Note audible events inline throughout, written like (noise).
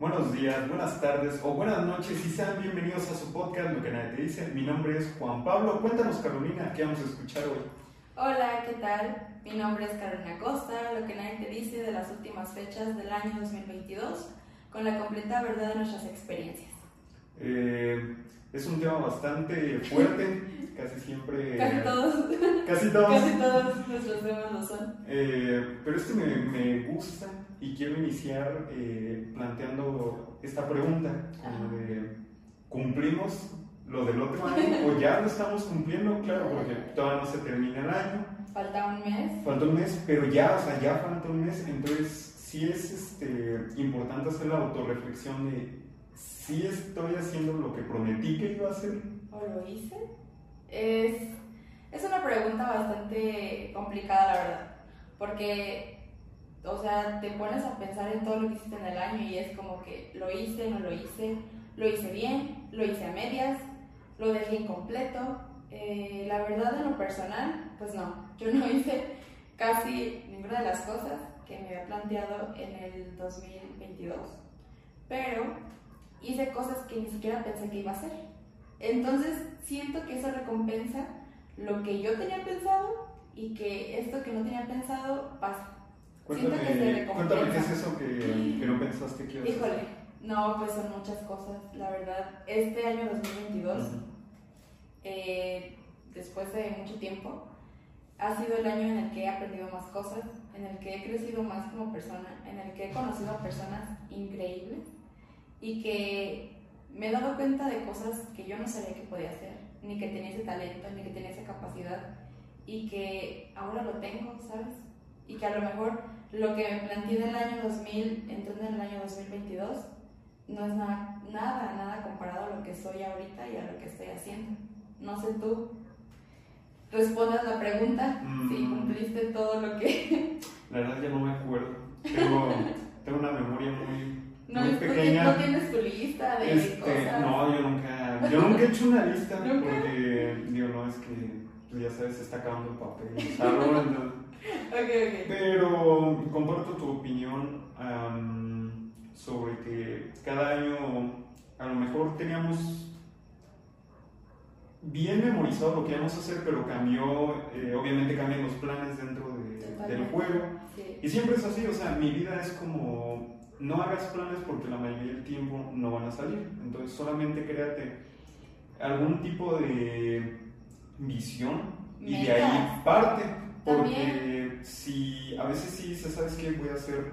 Buenos días, buenas tardes o buenas noches y sean bienvenidos a su podcast Lo que nadie te dice. Mi nombre es Juan Pablo. Cuéntanos, Carolina, ¿qué vamos a escuchar hoy? Hola, ¿qué tal? Mi nombre es Carolina Costa. Lo que nadie te dice de las últimas fechas del año 2022 con la completa verdad de nuestras experiencias. Eh, es un tema bastante fuerte, (laughs) casi siempre... Casi todos. Casi todos. Casi todos nuestros temas lo son. Eh, pero este me, me, gusta y quiero iniciar eh, planteando esta pregunta, como de, ¿cumplimos lo del otro año (laughs) o ya lo estamos cumpliendo? Claro, porque todavía no se termina el año. Falta un mes. Falta un mes, pero ya, o sea, ya falta un mes, entonces sí es este, importante hacer la autorreflexión de si estoy haciendo lo que prometí que iba a hacer. ¿O lo hice? Es, es una pregunta bastante complicada, la verdad, porque, o sea, te pones a pensar en todo lo que hiciste en el año y es como que lo hice, no lo hice, lo hice bien, lo hice a medias, lo dejé incompleto. Eh, la verdad, en lo personal, pues no, yo no (laughs) hice casi ninguna de las cosas que me había planteado en el 2022, pero hice cosas que ni siquiera pensé que iba a hacer. Entonces siento que eso recompensa lo que yo tenía pensado y que esto que no tenía pensado pasa. Cuéntame, que. Cuéntame qué es eso que, que no pensaste que iba a Híjole, no, pues son muchas cosas, la verdad. Este año 2022, eh, después de mucho tiempo, ha sido el año en el que he aprendido más cosas, en el que he crecido más como persona, en el que he conocido a personas increíbles y que me he dado cuenta de cosas que yo no sabía que podía hacer, ni que tenía ese talento, ni que tenía esa capacidad y que ahora lo tengo, ¿sabes? Y que a lo mejor lo que me planteé en el año 2000, entrando en el año 2022, no es nada, nada, nada comparado a lo que soy ahorita y a lo que estoy haciendo. No sé tú, respondas la pregunta, si mm. cumpliste todo lo que... La verdad ya no me acuerdo. Tengo, tengo una memoria muy, no, muy pequeña. No tienes tu lista de este, cosas. No, yo nunca, (laughs) yo nunca he hecho una lista porque, digo, no, es que, pues ya sabes, se está acabando el papel. (laughs) okay, okay. Pero comparto tu opinión sobre que cada año a lo mejor teníamos bien memorizado lo que íbamos a hacer, pero cambió, eh, obviamente cambian los planes dentro del juego. Y siempre es así, o sea, mi vida es como, no hagas planes porque la mayoría del tiempo no van a salir. Entonces solamente créate algún tipo de visión y de ahí parte. Porque si a veces sí dices, ¿sabes qué? Voy a hacer,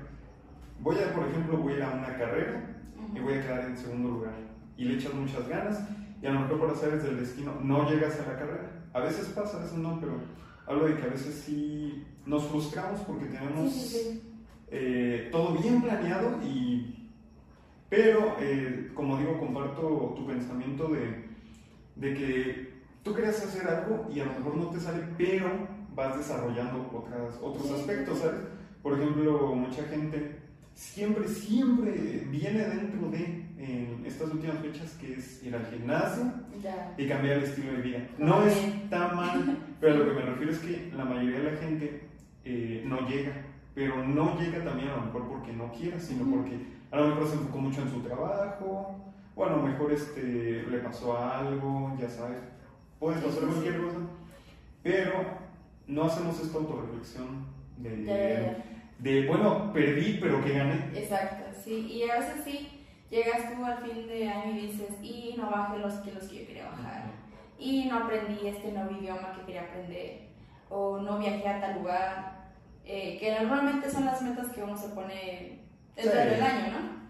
voy a, por ejemplo, voy a ir a una carrera y voy a quedar en segundo lugar. Y le echas muchas ganas y a lo mejor por hacer del destino no llegas a la carrera. A veces pasa, a veces no, pero hablo de que a veces sí nos frustramos porque tenemos eh, todo bien planeado y... Pero, eh, como digo, comparto tu pensamiento de, de que tú querías hacer algo y a lo mejor no te sale, pero vas desarrollando otras, otros aspectos, ¿sabes? Por ejemplo, mucha gente siempre, siempre viene dentro de en estas últimas fechas, que es ir al gimnasio y cambiar el estilo de vida. No está (laughs) mal, pero lo que me refiero es que la mayoría de la gente eh, no llega, pero no llega también a lo mejor porque no quiera, sino porque a lo mejor se enfocó mucho en su trabajo, o a lo mejor este, le pasó algo, ya sabes, puedes pasar cualquier cosa, pero no hacemos esta autorreflexión de, de, bueno, perdí, pero que gané. Exacto, sí, y a veces sí llegas tú al fin de año y dices, y no bajé los kilos que yo quería bajar, y no aprendí este nuevo idioma que quería aprender, o no viajé a tal lugar, eh, que normalmente son las metas que uno se pone dentro del año, ¿no?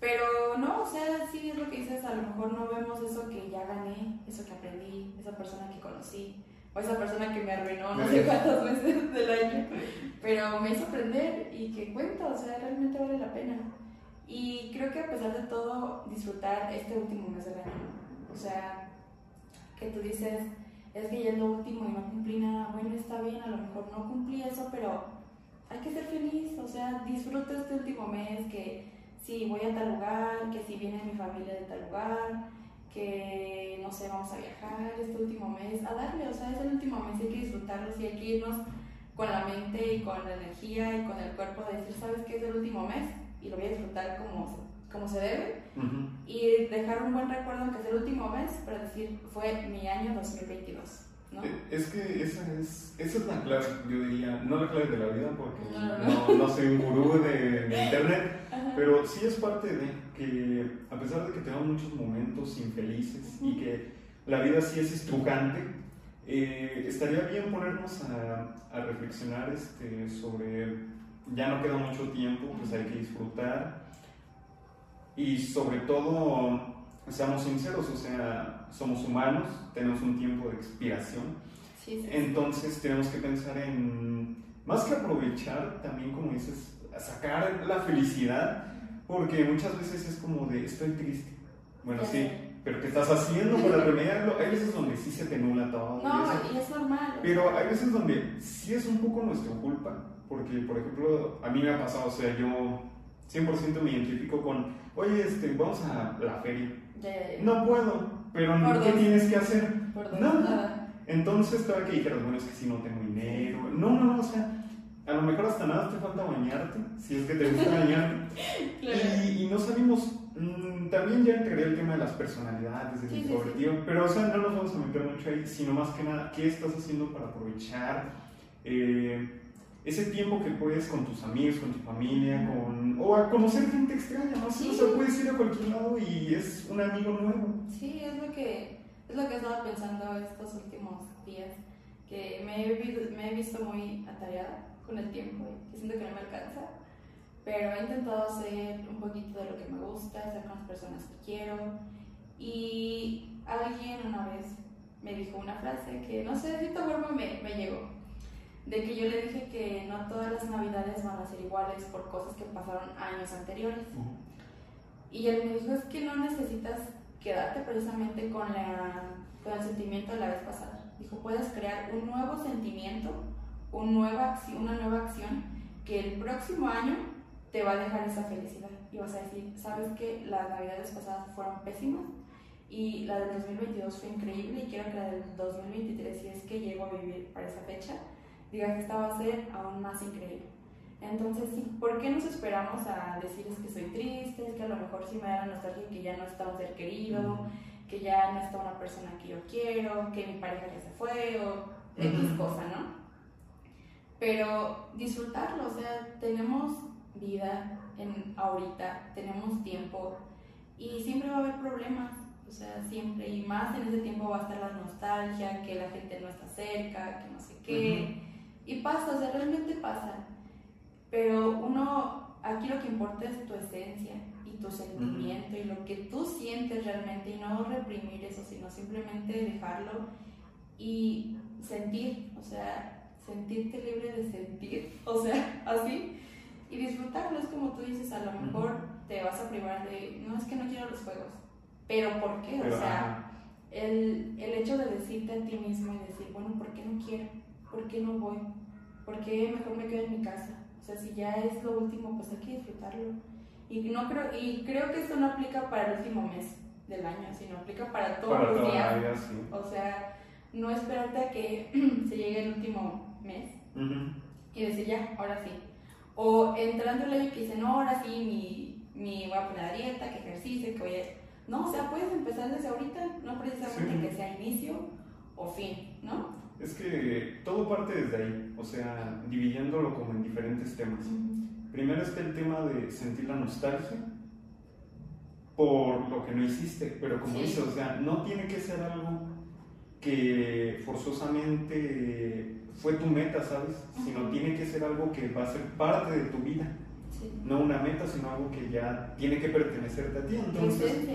Pero no, o sea, sí es lo que dices, a lo mejor no vemos eso que ya gané, eso que aprendí, esa persona que conocí, o esa persona que me arruinó no sé cuántas veces (laughs) del año, pero me hizo aprender y que cuenta, o sea, realmente vale la pena. Y creo que a pesar de todo, disfrutar este último mes del año. O sea, que tú dices, es que ya es lo último y no cumplí nada. Bueno, está bien, a lo mejor no cumplí eso, pero hay que ser feliz. O sea, disfruta este último mes, que si voy a tal lugar, que si viene mi familia de tal lugar, que no sé, vamos a viajar este último mes, a darle. O sea, es el último mes, hay que disfrutarlo, y hay que irnos con la mente y con la energía y con el cuerpo de decir, ¿sabes qué es el último mes? y lo voy a disfrutar como, como se debe y dejar un buen recuerdo, aunque sea el último mes, para decir, fue mi año 2022. ¿no? Eh, es que esa es, esa es la clave, yo diría, no la clave de la vida, porque no, no, soy un gurú de, (laughs) internet, pero sí es parte de que, a pesar de que tenemos muchos momentos infelices y que la vida sí es estrujante, eh, estaría bien ponernos a, a reflexionar este, sobre, ya no queda mucho tiempo, pues hay que disfrutar y sobre todo, seamos sinceros, o sea, somos humanos, tenemos un tiempo de expiración. Entonces tenemos que pensar en, más que aprovechar, también como dices, sacar la felicidad, porque muchas veces es como de, estoy triste. Bueno, sí, pero ¿qué estás haciendo para remediarlo? Hay veces donde sí se te nula todo. No, y, es normal. Pero hay veces donde sí es un poco nuestra culpa, porque, por ejemplo, a mí me ha pasado, o sea, yo 100% me identifico con, oye, este, vamos a la feria. No puedo, pero ¿qué tienes que hacer? nada. Entonces, todavía que dijeras, bueno, es que si no tengo dinero. No, no, no, o sea, a lo mejor hasta nada te falta bañarte, si es que te gusta bañar. (laughs) y, y, no salimos, mm, también ya entraría el tema de las personalidades, de sí, pero o sea, no nos vamos a meter mucho ahí, sino más que nada, ¿qué estás haciendo para aprovechar? Eh, ese tiempo que puedes con tus amigos, con tu familia, con, o a conocer gente extraña, ¿no? Sí. O sea, puedes ir a cualquier lado y es un amigo nuevo. Sí, es lo que, es lo que he estado pensando estos últimos días, que me he, me he visto muy atareada con el tiempo y siento que no me alcanza, pero he intentado hacer un poquito de lo que me gusta, estar con las personas que quiero y alguien una vez me dijo una frase que no sé de cierta forma me, me llegó de que yo le dije que no todas las navidades van a ser iguales por cosas que pasaron años anteriores. Y él me dijo, es que no necesitas quedarte precisamente con, la, con el sentimiento de la vez pasada. Dijo, puedes crear un nuevo sentimiento, un nueva, una nueva acción que el próximo año te va a dejar esa felicidad. Y vas a decir, ¿sabes que las navidades pasadas fueron pésimas? Y la del 2022 fue increíble y quiero que la del 2023, si es que llego a vivir para esa fecha, diga que esta va a ser aún más increíble. Entonces, sí, ¿por qué nos esperamos a decirles que soy triste? Es que a lo mejor sí me da la nostalgia que ya no está un ser querido, que ya no está una persona que yo quiero, que mi pareja ya se fue o X cosa, ¿no? Pero disfrutarlo, o sea, tenemos vida en ahorita, tenemos tiempo y siempre va a haber problemas, o sea, siempre, y más en ese tiempo va a estar la nostalgia, que la gente no está cerca, que no sé qué. Y pasa, o sea, realmente pasa. Pero uno, aquí lo que importa es tu esencia y tu sentimiento y lo que tú sientes realmente y no reprimir eso, sino simplemente dejarlo y sentir, o sea, sentirte libre de sentir, (laughs) o sea, así. Y disfrutarlo, es como tú dices, a lo mejor te vas a privar de, no es que no quiero los juegos, pero ¿por qué? o sea, el, el hecho de decirte a ti mismo y decir, bueno, ¿por qué no quiero? ¿Por qué no voy? ¿Por qué mejor me quedo en mi casa? O sea, si ya es lo último, pues hay que disfrutarlo. Y, no creo, y creo que esto no aplica para el último mes del año, sino aplica para todos los días. O sea, no esperarte a que (clears throat) se llegue el último mes y decir ya, ahora sí. O entrando el año que dice, no, ahora sí, mi, mi, voy a poner a dieta, que ejercicio, que voy a... No, o sea, puedes empezar desde ahorita, no precisamente que sea inicio o fin, ¿no? Es que todo parte desde ahí, o sea, dividiéndolo como en diferentes temas. Primero está el tema de sentir la nostalgia por lo que no hiciste, pero como dices, o sea, no tiene que ser algo que forzosamente fue tu meta, ¿sabes? Sino tiene que ser algo que va a ser parte de tu vida. No una meta, sino algo que ya tiene que pertenecerte a ti. Entonces,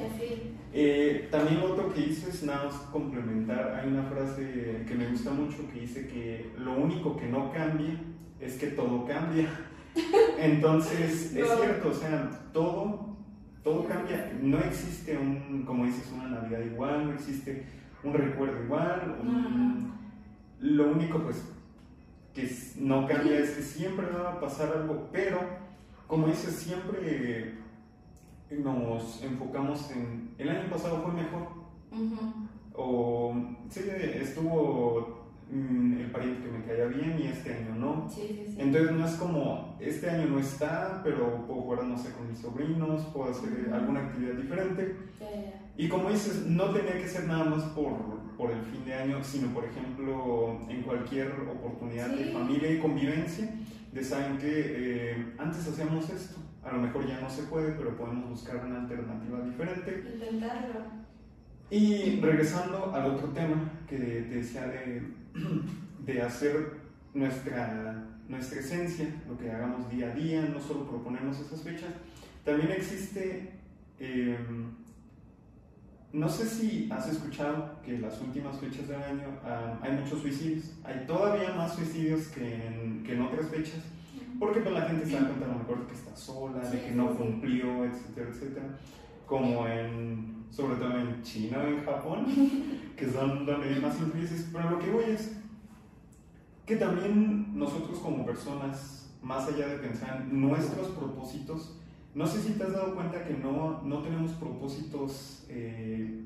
eh, también otro que hice es nada más complementar. Hay una frase que me gusta mucho que dice que lo único que no cambia es que todo cambia. (laughs) Entonces, es cierto, o sea, todo, todo cambia. No existe un, como dices, una Navidad igual, no existe un recuerdo igual. Lo único, pues, que no cambia es que siempre va a pasar algo, pero, como dices, siempre nos enfocamos en el año pasado fue mejor. O sí, estuvo mm, el pariente que me caía bien y este año no. Sí, sí, sí. Entonces no es como, este año no está, pero puedo jugar, no sé, con mis sobrinos, puedo hacer alguna actividad diferente. Y como dices, no tenía que ser nada más por, por el fin de año, sino por ejemplo en cualquier oportunidad de familia y convivencia, de saben que eh, antes hacíamos esto, a lo mejor ya no se puede, pero podemos buscar una alternativa diferente. Intentarlo. Y regresando al otro tema que te decía de, (clears throat) de hacer nuestra, nuestra esencia, lo que hagamos día a día, no solo proponemos esas fechas, también existe, em, no sé si has escuchado que en las últimas fechas del año ah, hay muchos suicidios, hay todavía más suicidios que en, que en otras fechas, porque pues, la gente se da cuenta a lo mejor de que está sola, de que no cumplió, etcétera, etcétera, como en sobre todo en China o en Japón, (laughs) que son donde hay más influencias. Pero lo que voy es que también nosotros como personas, más allá de pensar en nuestros propósitos, no sé si te has dado cuenta que no, no tenemos propósitos eh,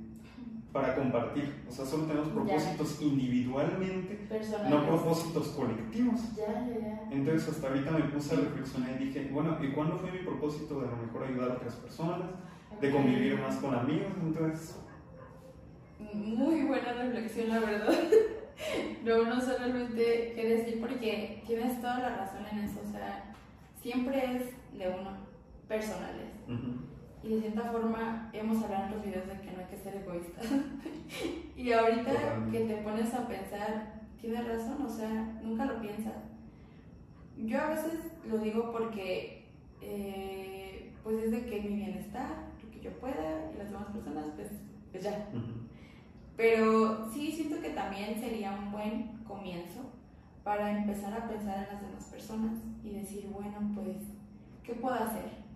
para compartir, o sea, solo tenemos propósitos individualmente, no propósitos colectivos. Ya, ya, Entonces hasta ahorita me puse a reflexionar y dije, bueno, ¿y cuándo fue mi propósito de a lo mejor ayudar a otras personas? de convivir más con amigos, entonces... Muy buena reflexión, la verdad. (laughs) no, no solamente qué decir porque tienes toda la razón en eso, o sea, siempre es de uno, personales. Y de cierta forma hemos hablado en los videos de que no hay que ser egoísta. (laughs) y ahorita que te pones a pensar, tienes razón, o sea, nunca lo piensas. Yo a veces lo digo porque, eh, pues es de que mi bienestar, yo pueda y las demás personas, pues, pues ya. Pero sí siento que también sería un buen comienzo para empezar a pensar en las demás personas y decir, bueno, pues, ¿qué puedo hacer?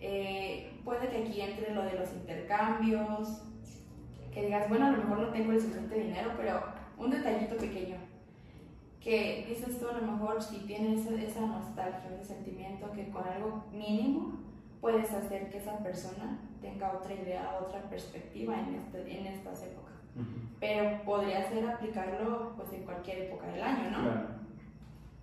Eh, puede que aquí entre lo de los intercambios, que digas, bueno, a lo mejor no tengo el suficiente dinero, pero un detallito pequeño, que dices tú a lo mejor si tienes esa nostalgia, ese sentimiento que con algo mínimo puedes hacer que esa persona tenga otra idea, otra perspectiva en, este, en estas épocas. Pero podría ser aplicarlo pues en cualquier época del año, ¿no? Claro.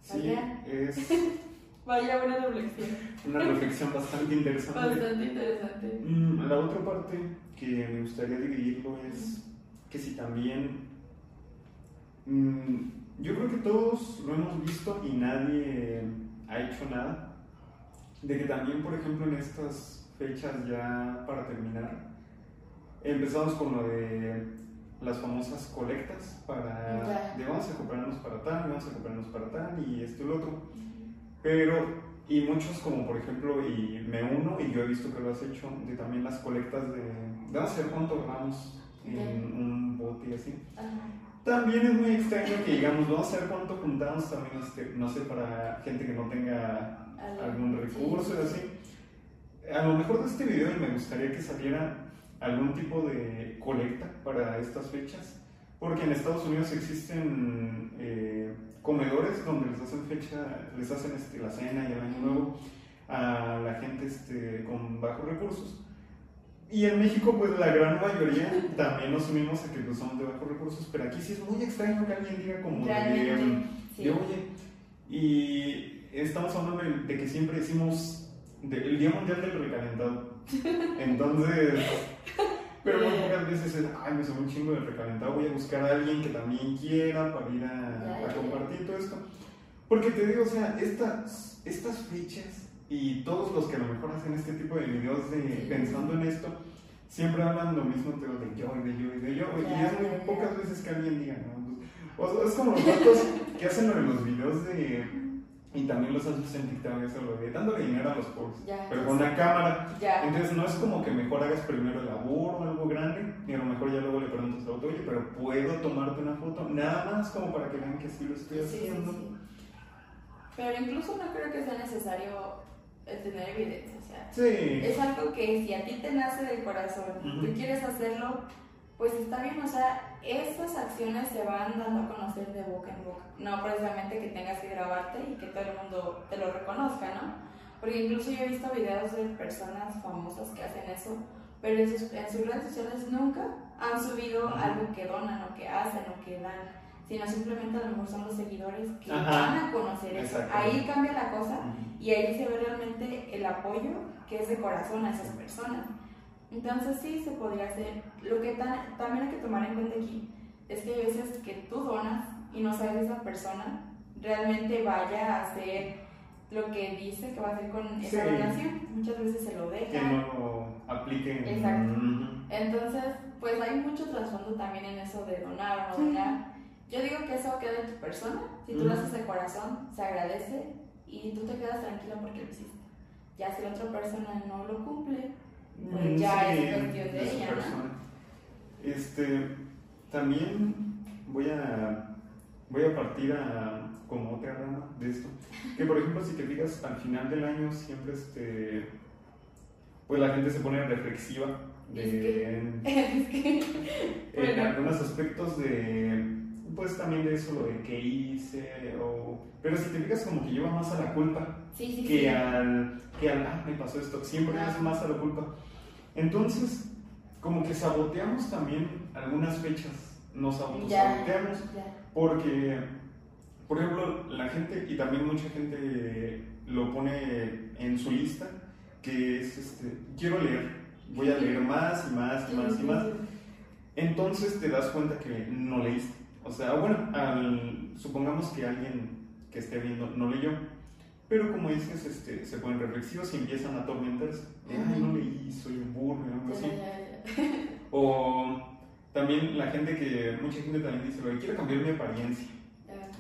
Sí, es... (laughs) Vaya una reflexión. Una reflexión bastante interesante. Bastante interesante. Mm, la otra parte que me gustaría dividirlo es que si también... Mm, yo creo que todos lo hemos visto y nadie ha hecho nada de que también, por ejemplo, en estas fechas ya para terminar, empezamos con lo de las famosas colectas para, de vamos a comprarnos para tal, vamos a comprarnos para tal y esto y lo otro. Pero, y muchos como por ejemplo, y me uno, y yo he visto que lo has hecho, de también las colectas de, a ver cuánto ganamos en un bote y así. También es muy extraño que digamos, vamos a ver cuánto juntamos también, este, no sé, para gente que no tenga algún recurso y así. A lo mejor de este video me gustaría que saliera algún tipo de colecta para estas fechas, porque en Estados Unidos existen eh, comedores donde les hacen fecha, les hacen este, la cena y el año nuevo a la gente este, con bajos recursos. Y en México, pues la gran mayoría también nos unimos a que pues, son de bajos recursos, pero aquí sí es muy extraño que alguien diga como de, de, oye, y estamos hablando de, que siempre decimos el Día Mundial del Recalentado. (laughs) Entonces, pero muy pocas veces es, ay, me suena un chingo del recalentado, voy a buscar a alguien que también quiera para ir a, compartir todo esto. Porque te digo, o sea, estas, estas fechas y todos los que a lo mejor hacen este tipo de videos de, pensando en esto, siempre hablan lo mismo de yo y de yo y de yo. y es muy pocas veces que alguien diga, ¿no? Pues, o sea, es como los datos que hacen en los videos de y también los haces en TikTok, eso lo de dándole dinero a los pobres, pero con una cámara. Entonces no es como que mejor hagas primero el labor o algo grande, y a lo mejor ya luego le preguntas a otro, oye, pero puedo tomarte una foto, nada más como para que vean que sí lo estoy haciendo. pero incluso no creo que sea necesario tener evidencia, o sea, sí. es algo que si a ti te nace del corazón, tú quieres hacerlo, pues está bien, o sea, estas acciones se van dando a conocer de boca en boca, no precisamente que tengas que grabarte y que todo el mundo te lo reconozca, ¿no? Porque incluso yo he visto videos de personas famosas que hacen eso, pero en sus, redes sociales nunca han subido algo que donan o que hacen o que dan. sino simplemente a lo mejor son los seguidores que van a conocer eso. Ahí cambia la cosa y ahí se ve realmente el apoyo que es de corazón a esas personas. Entonces sí se podría hacer. Lo que también hay que tomar en cuenta aquí es que hay veces que tú donas y no sabes esa persona realmente vaya a hacer lo que dice que va a hacer con esa donación. Muchas veces se lo deja. Que no lo apliquen. Exacto. Entonces, pues hay mucho trasfondo también en eso de donar o no donar. Yo digo que eso queda en tu persona. Si tú lo haces de corazón, se agradece y tú te quedas tranquila porque lo hiciste. Ya si la otra persona no lo cumple, pues ya es cuestión de, ella, ¿no? Este, también voy a, voy a partir a como otra rama de esto. Que por ejemplo, si te fijas, al final del año siempre este, pues la gente se pone reflexiva de, (laughs) en algunos aspectos de pues también de eso, lo de qué hice, o... pero si te fijas como que lleva más a la culpa que, Al, que al, ah, me pasó esto, siempre es más a la culpa. Entonces, como que saboteamos también algunas fechas, nos autosaboteamos, porque, por ejemplo, la gente, y también mucha gente lo pone en su lista, que es, este, quiero leer, voy a leer más y más y más y más. Entonces te das cuenta que no leíste. O sea, bueno, supongamos que alguien que esté viendo no leyó, pero como dices, este, se ponen reflexivos y empiezan a atormentarse. Ay, no leí, soy un burro, algo así. (laughs) o también la gente que, mucha gente también dice, quiero cambiar mi apariencia.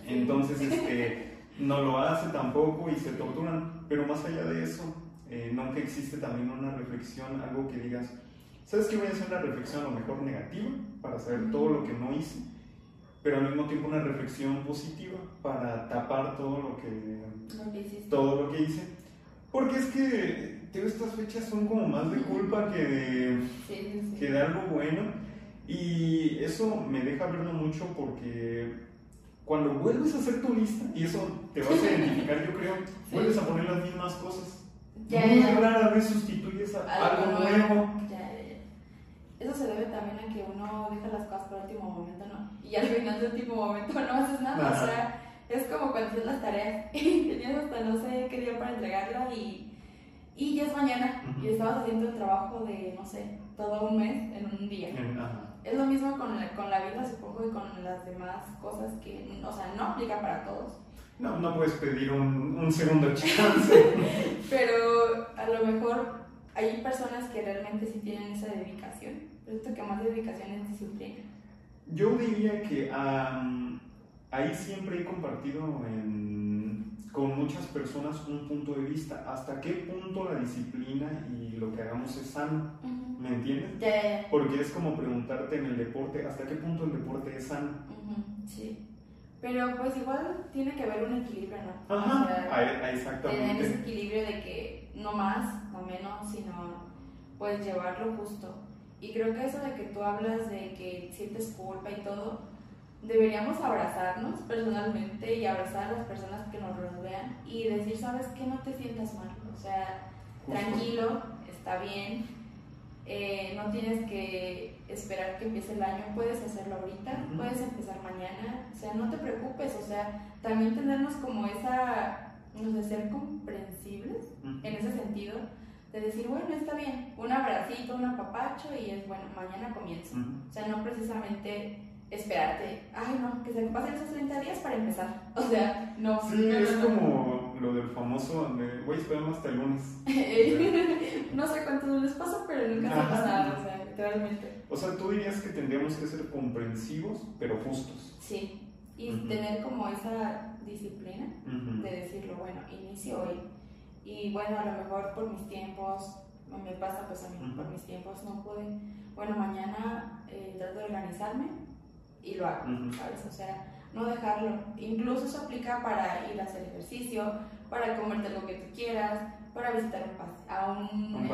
Entonces, este, (laughs) no lo hace tampoco y se torturan. Pero más allá de eso, eh, nunca existe también una reflexión, algo que digas, ¿sabes qué? Voy a hacer una reflexión a lo mejor negativa para saber todo lo que no hice pero al mismo tiempo una reflexión positiva para tapar todo lo que, todo lo que hice. Porque es que estas fechas son como más de culpa que de, que de algo bueno. Y eso me deja verlo mucho porque cuando vuelves a hacer tu lista, y eso te vas a identificar, yo creo, (laughs) vuelves a poner las mismas cosas. Ya, Muy rara vez sustituyes a algo, nuevo eso se debe también a que uno deja las cosas para el último momento, ¿no? Y al final del último momento no haces nada, o sea, es como cuando haces las tareas (laughs) y tenías hasta no sé qué día para entregarla y, y ya es mañana y estabas haciendo el trabajo de, no sé, todo un mes en un día. Es lo mismo con la, con la vida, supongo, y con las demás cosas que, o sea, no aplica para todos. No, no puedes pedir un, un segundo (laughs) chance. Pero a lo mejor hay personas que realmente sí tienen esa dedicación, esto que más dedicación es disciplina. Yo diría que ahí siempre he compartido con muchas personas un punto de vista, hasta qué punto la disciplina y lo que hagamos es sano, ¿me entiendes? Porque es como preguntarte en el deporte, ¿hasta qué punto el deporte es sano? Sí. Pero pues igual tiene que haber un equilibrio, ¿no? Ajá, exactamente. Tener ese equilibrio de que no más, no menos, sino pues llevarlo justo. Y creo que eso de que tú hablas de que sientes culpa y todo, deberíamos abrazarnos personalmente y abrazar a las personas que nos rodean y decir, sabes que no te sientas mal, o sea, tranquilo, está bien, eh, no tienes que esperar que empiece el año, puedes hacerlo ahorita, puedes empezar mañana, o sea, no te preocupes, o sea, también tenernos como esa, no sé, ser comprensibles en ese sentido, de decir, bueno, está bien, un abracito, un apapacho y es bueno, mañana comienzo. O sea, no precisamente esperarte, ay no, que se me pasen esos 30 días para empezar. (laughs) O sea, no. Sí, es como lo del famoso, de, voy a esperar hasta el lunes. (laughs) no sé cuántos les pasa, pero nunca se ha pasado, o sea, literalmente. O sea, tú dirías que tendríamos que ser comprensivos, pero justos. Sí, y tener como esa disciplina de decirlo, bueno, inicio hoy. Y bueno, a lo mejor por mis tiempos, me pasa pues a mí, por mis tiempos no pude. Bueno, mañana eh, trato de organizarme y lo hago, ¿sabes? O sea, no dejarlo. Incluso eso aplica para ir a hacer ejercicio, para comerte lo que tú quieras, para visitar a un, ¿Un,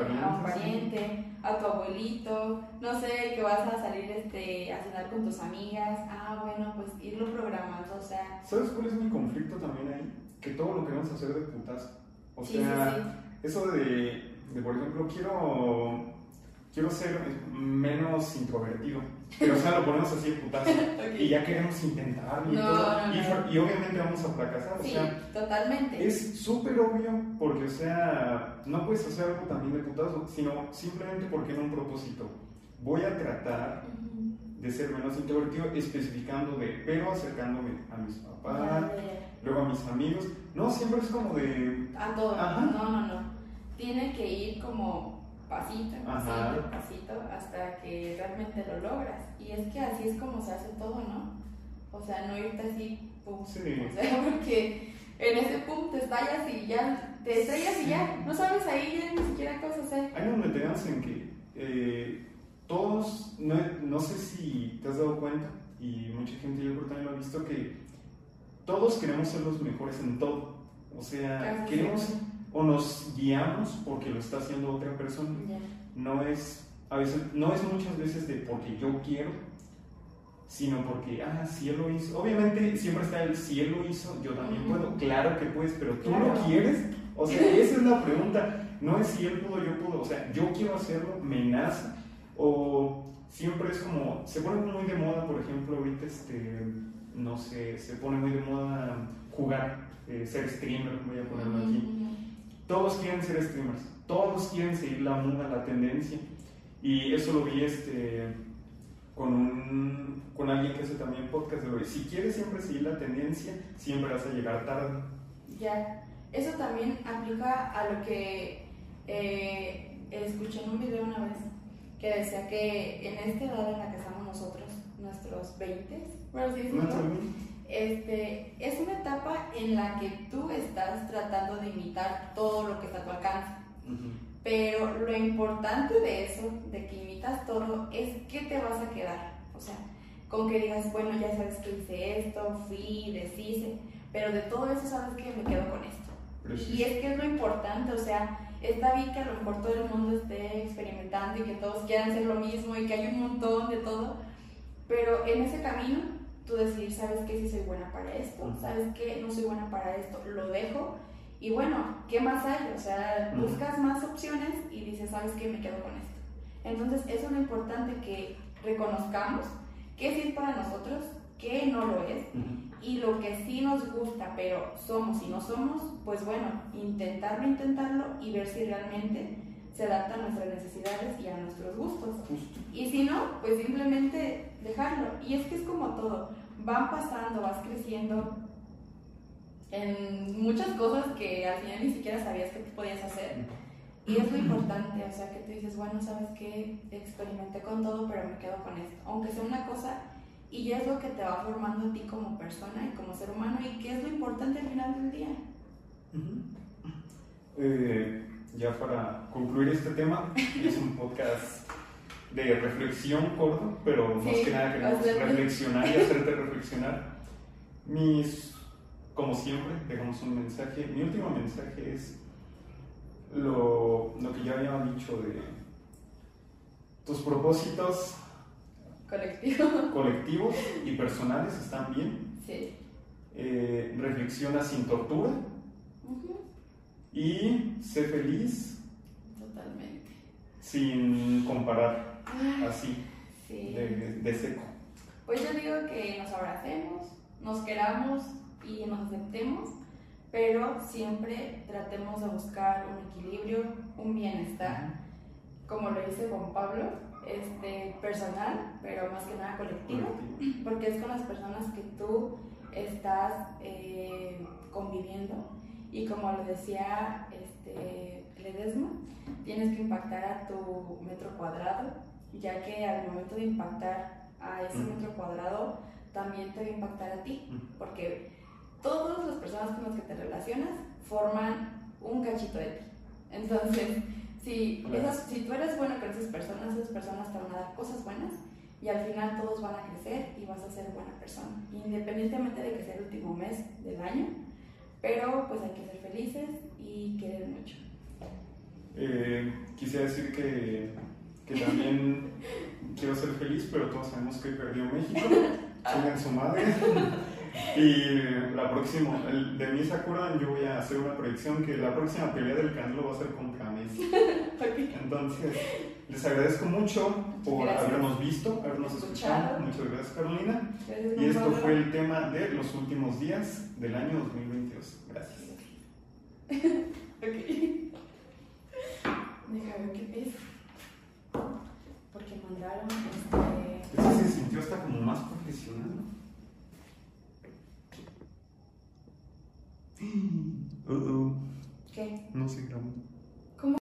pariente, a tu abuelito, no sé, que vas a salir este, a cenar con tus amigas. Ah, bueno, pues irlo programando, o sea. ¿Sabes cuál es mi conflicto también ahí? Que todo lo queremos hacer de putazo. O sea, eso de, de, por ejemplo, quiero quiero ser menos introvertido. Pero, o sea, lo ponemos así de putazo. (laughs) Y ya queremos intentarlo y todo. y, obviamente vamos a fracasar. Sí, o sea, totalmente. Es súper obvio porque, o sea, no puedes hacer algo también de putazo, sino simplemente porque en un propósito. Voy a tratar de ser menos introvertido, especificando de, pero acercándome a mis papás, luego a mis amigos. No, siempre es como de... A todo. No, no, no. Tiene que ir como pasito, pasito, pasito, hasta que realmente lo logras. Y es que así es como se hace todo, ¿no? O sea, no irte así, pum. Sí. O sea, (laughs) porque en ese pum te estallas y ya, te estrellas y ya, no sabes ahí ya ni siquiera qué vas a hacer. Hay donde te en que eh, todos, no, no sé si te has dado cuenta, y mucha gente yo creo también lo ha visto, que todos queremos ser los mejores en todo. O sea, queremos o nos guiamos porque lo está haciendo otra persona. No es, a veces, no es muchas veces de porque yo quiero, sino porque, ah, si él lo hizo. Obviamente siempre está el si él lo hizo, yo también puedo. Claro que puedes, pero tú lo quieres. O sea, (laughs) esa es la pregunta. No es si él pudo, yo puedo. O sea, yo quiero hacerlo, me nace. O siempre es como, se pone muy de moda, por ejemplo, ahorita, este, no sé, se pone muy de moda jugar, eh, ser streamer, voy a ponerlo aquí todos quieren ser streamers, todos quieren seguir la moda, la tendencia. Y eso lo vi este, con, un, con alguien que hace también podcast de lo Si quieres siempre seguir la tendencia, siempre vas a llegar tarde. Ya, eso también aplica a lo que eh, escuché en un video una vez, que decía que en esta edad en la que estamos nosotros, nuestros 20, bueno, sí, este, es una etapa en la que tú estás tratando de imitar todo lo que está a tu alcance. Pero lo importante de eso, de que imitas todo, es qué te vas a quedar. O sea, con que digas, bueno, ya sabes que hice esto, fui, deshice, pero de todo eso sabes que me quedo con esto. Y es que es lo importante, o sea, está bien que a lo mejor todo el mundo esté experimentando y que todos quieran hacer lo mismo y que hay un montón de todo, pero en ese camino tú decidir, ¿sabes qué? Si soy buena para esto, ¿sabes qué? No soy buena para esto, lo dejo. Y bueno, ¿qué más hay? O sea, buscas más opciones y dices, ¿sabes qué? Me quedo con esto. Entonces, eso es lo importante que reconozcamos qué sí es para nosotros, qué no lo es, y lo que sí nos gusta, pero somos y no somos, pues bueno, intentarlo, intentarlo y ver si realmente se adapta a nuestras necesidades y a nuestros gustos. Y si no, pues simplemente dejarlo. Y es que es como todo, van pasando, vas creciendo en muchas cosas que al final ni siquiera sabías que podías hacer. Y es lo importante, o sea, que tú dices, bueno, sabes que experimenté con todo, pero me quedo con esto. Aunque sea una cosa, y es lo que te va formando a ti como persona y como ser humano, y que es lo importante al final del día. eh, ya para concluir este tema, es un podcast de reflexión corto, pero más que nada queremos reflexionar y (laughs) hacerte reflexionar. Mis, como siempre, dejamos un mensaje. Mi último mensaje es lo, lo que ya había dicho de tus propósitos colectivos y (laughs) personales están bien. Sí. Eh, reflexiona sin tortura y sé feliz. Totalmente. Sin comparar, así, de, seco. Pues yo digo que nos abracemos, nos queramos y nos aceptemos, pero siempre tratemos de buscar un equilibrio, un bienestar, como lo dice Juan Pablo, este, personal, pero más que nada colectivo, porque es con las personas que tú estás eh, conviviendo. Y como lo decía este, Ledesma, tienes que impactar a tu metro cuadrado, ya que al momento de impactar a ese metro cuadrado, también te va a impactar a ti, porque todas las personas con las que te relacionas forman un cachito de ti. Entonces, si, si tú eres bueno con esas personas, esas personas te van a dar cosas buenas y al final todos van a crecer y vas a ser buena persona, independientemente de que sea el último mes del año pero pues hay que ser felices y querer mucho. Eh, quisiera decir que, que también quiero ser feliz, pero todos sabemos que perdió México. (laughs) en su madre. y la próxima, de mi Sakura, yo voy a hacer una proyección que la próxima pelea del Canelo va a ser contra Messi. (laughs) Entonces, les agradezco mucho por habernos visto, habernos escuchado. Muchas gracias, Carolina. y esto fue el tema de los últimos días del año 2022. Gracias. (laughs) ok. Déjame ver mandaron este. Este se sintió hasta como más profesional, ¿no? Uh -oh. ¿Qué? No se grabó.